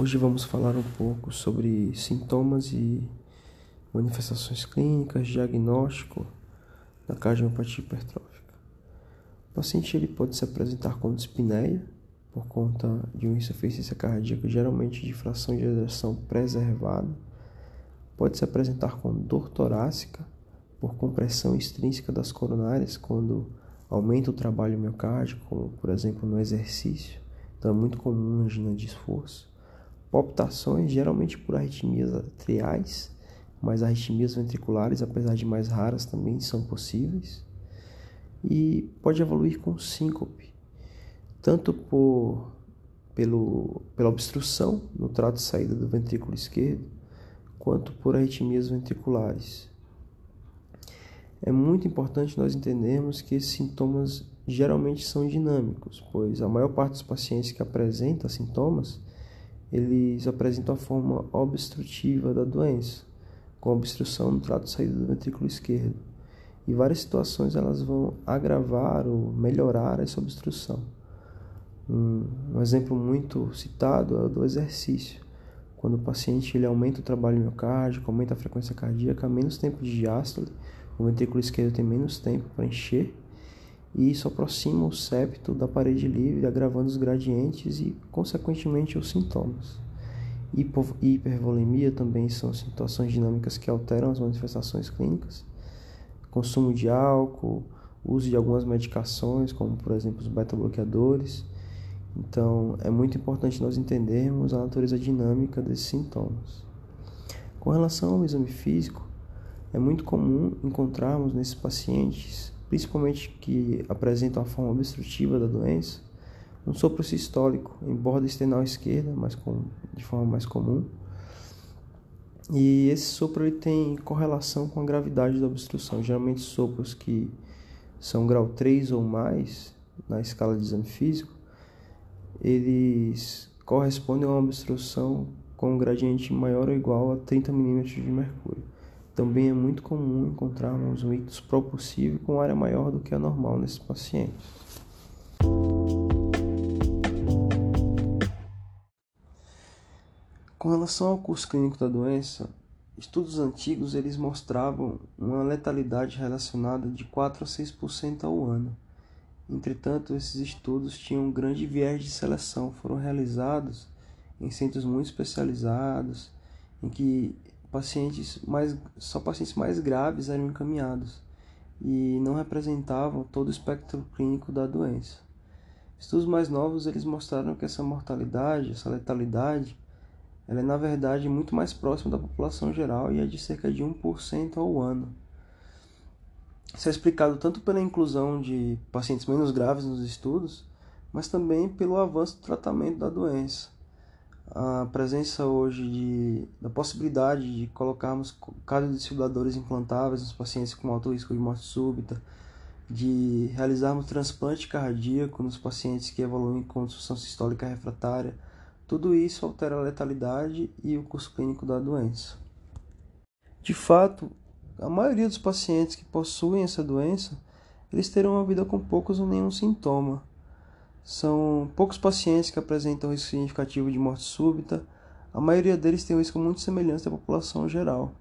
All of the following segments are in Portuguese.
Hoje vamos falar um pouco sobre sintomas e manifestações clínicas, diagnóstico da cardiopatia hipertrófica. O paciente ele pode se apresentar com dispneia por conta de uma insuficiência cardíaca, geralmente de fração de ejeção preservada. Pode se apresentar com dor torácica por compressão extrínseca das coronárias quando aumenta o trabalho miocárdico, como por exemplo no exercício. Então é muito comum angina de esforço palpitações, geralmente por arritmias atriais, mas arritmias ventriculares, apesar de mais raras, também são possíveis. E pode evoluir com síncope, tanto por, pelo, pela obstrução no trato de saída do ventrículo esquerdo, quanto por arritmias ventriculares. É muito importante nós entendermos que esses sintomas geralmente são dinâmicos, pois a maior parte dos pacientes que apresentam sintomas eles apresentam a forma obstrutiva da doença, com obstrução no trato de saída do ventrículo esquerdo. E várias situações elas vão agravar ou melhorar essa obstrução. Um, um exemplo muito citado é o do exercício. Quando o paciente ele aumenta o trabalho miocárdico, aumenta a frequência cardíaca, menos tempo de diástole, o ventrículo esquerdo tem menos tempo para encher e isso aproxima o septo da parede livre, agravando os gradientes e, consequentemente, os sintomas. Hipo hipervolemia também são situações dinâmicas que alteram as manifestações clínicas. Consumo de álcool, uso de algumas medicações, como por exemplo os beta-bloqueadores. Então, é muito importante nós entendermos a natureza dinâmica desses sintomas. Com relação ao exame físico, é muito comum encontrarmos nesses pacientes principalmente que apresentam a forma obstrutiva da doença, um sopro sistólico em borda external esquerda, mas com, de forma mais comum. E esse sopro ele tem correlação com a gravidade da obstrução. Geralmente sopros que são grau 3 ou mais na escala de exame físico, eles correspondem a uma obstrução com um gradiente maior ou igual a 30 milímetros de mercúrio. Também é muito comum encontrarmos um ictus propulsivo com área maior do que a normal nesses pacientes. Com relação ao curso clínico da doença, estudos antigos eles mostravam uma letalidade relacionada de 4 a 6% ao ano. Entretanto, esses estudos tinham um grande viés de seleção, foram realizados em centros muito especializados, em que pacientes mais, só pacientes mais graves eram encaminhados e não representavam todo o espectro clínico da doença. Estudos mais novos eles mostraram que essa mortalidade, essa letalidade, ela é na verdade muito mais próxima da população geral e é de cerca de 1% ao ano. Isso é explicado tanto pela inclusão de pacientes menos graves nos estudos, mas também pelo avanço do tratamento da doença a presença hoje de, da possibilidade de colocarmos cardiodesfibriladores implantáveis nos pacientes com alto risco de morte súbita, de realizarmos transplante cardíaco nos pacientes que evoluem com disfunção sistólica refratária, tudo isso altera a letalidade e o curso clínico da doença. De fato, a maioria dos pacientes que possuem essa doença, eles terão uma vida com poucos ou nenhum sintoma, são poucos pacientes que apresentam risco significativo de morte súbita, a maioria deles tem um risco muito semelhante à população geral.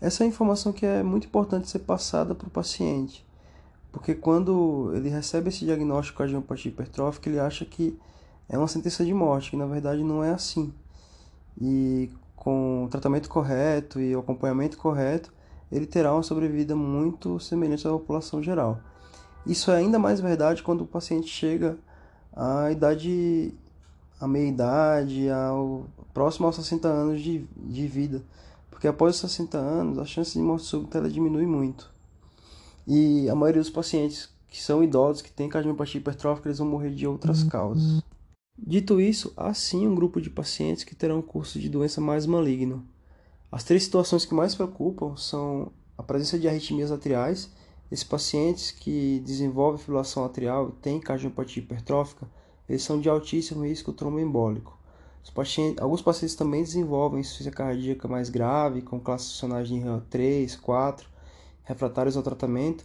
Essa é informação que é muito importante ser passada para o paciente, porque quando ele recebe esse diagnóstico de cardiopatia hipertrófica, ele acha que é uma sentença de morte, que na verdade não é assim. E com o tratamento correto e o acompanhamento correto, ele terá uma sobrevida muito semelhante à população geral. Isso é ainda mais verdade quando o paciente chega à idade, à meia-idade, ao próximo aos 60 anos de, de vida. Porque após os 60 anos, a chance de morte súbita ela diminui muito. E a maioria dos pacientes que são idosos, que têm cardiopatia hipertrófica, eles vão morrer de outras causas. Dito isso, há sim um grupo de pacientes que terão curso de doença mais maligno. As três situações que mais preocupam são a presença de arritmias atriais, esses pacientes que desenvolvem fibrilação atrial e têm cardiopatia hipertrófica, eles são de altíssimo risco tromboembólico. Pacientes, alguns pacientes também desenvolvem insuficiência cardíaca mais grave, com classes funcionais de 3, 4, refratários ao tratamento,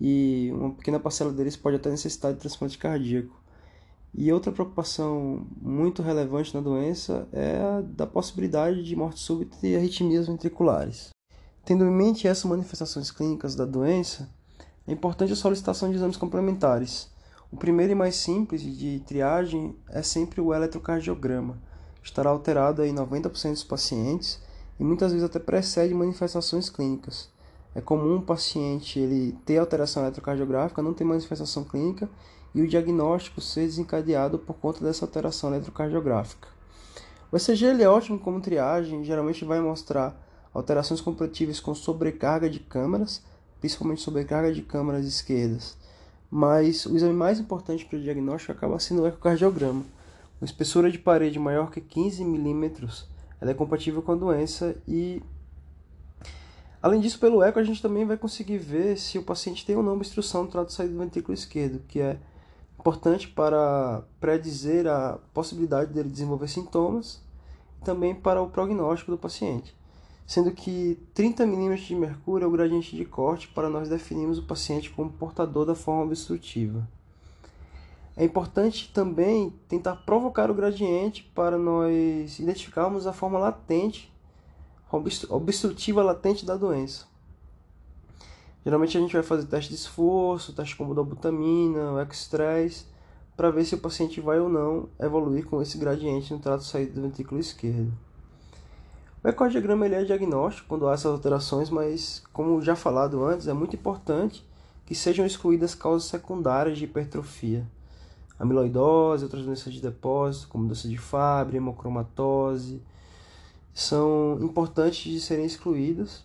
e uma pequena parcela deles pode até necessitar de transplante cardíaco. E outra preocupação muito relevante na doença é a da possibilidade de morte súbita e arritmias ventriculares. Tendo em mente essas manifestações clínicas da doença, é importante a solicitação de exames complementares. O primeiro e mais simples de triagem é sempre o eletrocardiograma. Estará alterado em 90% dos pacientes e muitas vezes até precede manifestações clínicas. É comum o paciente ele ter alteração eletrocardiográfica, não ter manifestação clínica e o diagnóstico ser desencadeado por conta dessa alteração eletrocardiográfica. O ECG ele é ótimo como triagem, geralmente vai mostrar alterações compatíveis com sobrecarga de câmaras, principalmente sobrecarga de câmaras esquerdas. Mas o exame mais importante para o diagnóstico acaba sendo o ecocardiograma. Uma espessura de parede maior que 15 milímetros ela é compatível com a doença e além disso pelo eco a gente também vai conseguir ver se o paciente tem ou não obstrução no trato saído do ventrículo esquerdo, que é importante para predizer a possibilidade dele desenvolver sintomas e também para o prognóstico do paciente. Sendo que 30 milímetros de mercúrio é o gradiente de corte para nós definirmos o paciente como portador da forma obstrutiva. É importante também tentar provocar o gradiente para nós identificarmos a forma latente, obstrutiva latente da doença. Geralmente a gente vai fazer teste de esforço, teste com budobutamina, o ex-stress, para ver se o paciente vai ou não evoluir com esse gradiente no trato saído do ventrículo esquerdo. O ecocardiograma ele é diagnóstico quando há essas alterações, mas como já falado antes, é muito importante que sejam excluídas causas secundárias de hipertrofia. Amiloidose, outras doenças de depósito, como doença de Fabry, hemocromatose, são importantes de serem excluídas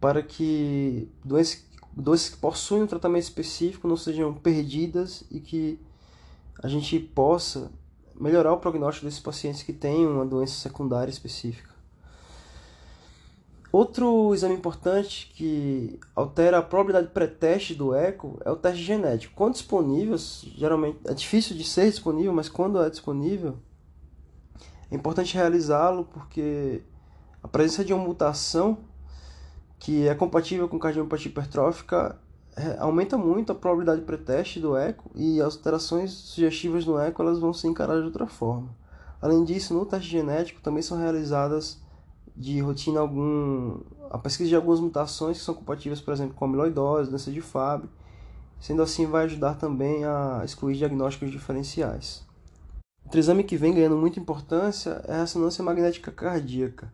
para que doenças, doenças que possuem um tratamento específico não sejam perdidas e que a gente possa melhorar o prognóstico desses pacientes que têm uma doença secundária específica. Outro exame importante que altera a probabilidade pré-teste do eco é o teste genético. Quando disponível, geralmente é difícil de ser disponível, mas quando é disponível, é importante realizá-lo porque a presença de uma mutação que é compatível com cardiopatia hipertrófica, aumenta muito a probabilidade de pré-teste do eco e as alterações sugestivas no eco elas vão ser encaradas de outra forma. Além disso, no teste genético também são realizadas de rotina algum a pesquisa de algumas mutações que são compatíveis, por exemplo, com amiloidose, doença de Fabry. Sendo assim, vai ajudar também a excluir diagnósticos diferenciais. Outro exame que vem ganhando muita importância é a ressonância magnética cardíaca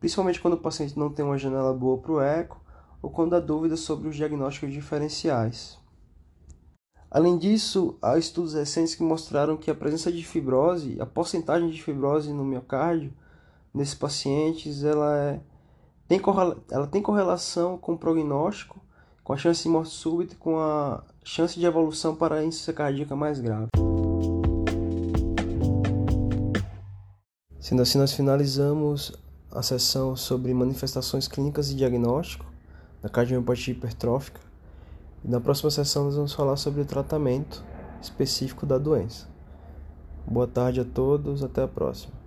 principalmente quando o paciente não tem uma janela boa para o eco ou quando há dúvidas sobre os diagnósticos diferenciais. Além disso, há estudos recentes que mostraram que a presença de fibrose, a porcentagem de fibrose no miocárdio nesses pacientes, ela, é, tem, ela tem correlação com o prognóstico, com a chance de morte súbita e com a chance de evolução para insuficiência cardíaca mais grave. Sendo assim, nós finalizamos a sessão sobre manifestações clínicas e diagnóstico da cardiomiopatia hipertrófica. E na próxima sessão nós vamos falar sobre o tratamento específico da doença. Boa tarde a todos, até a próxima.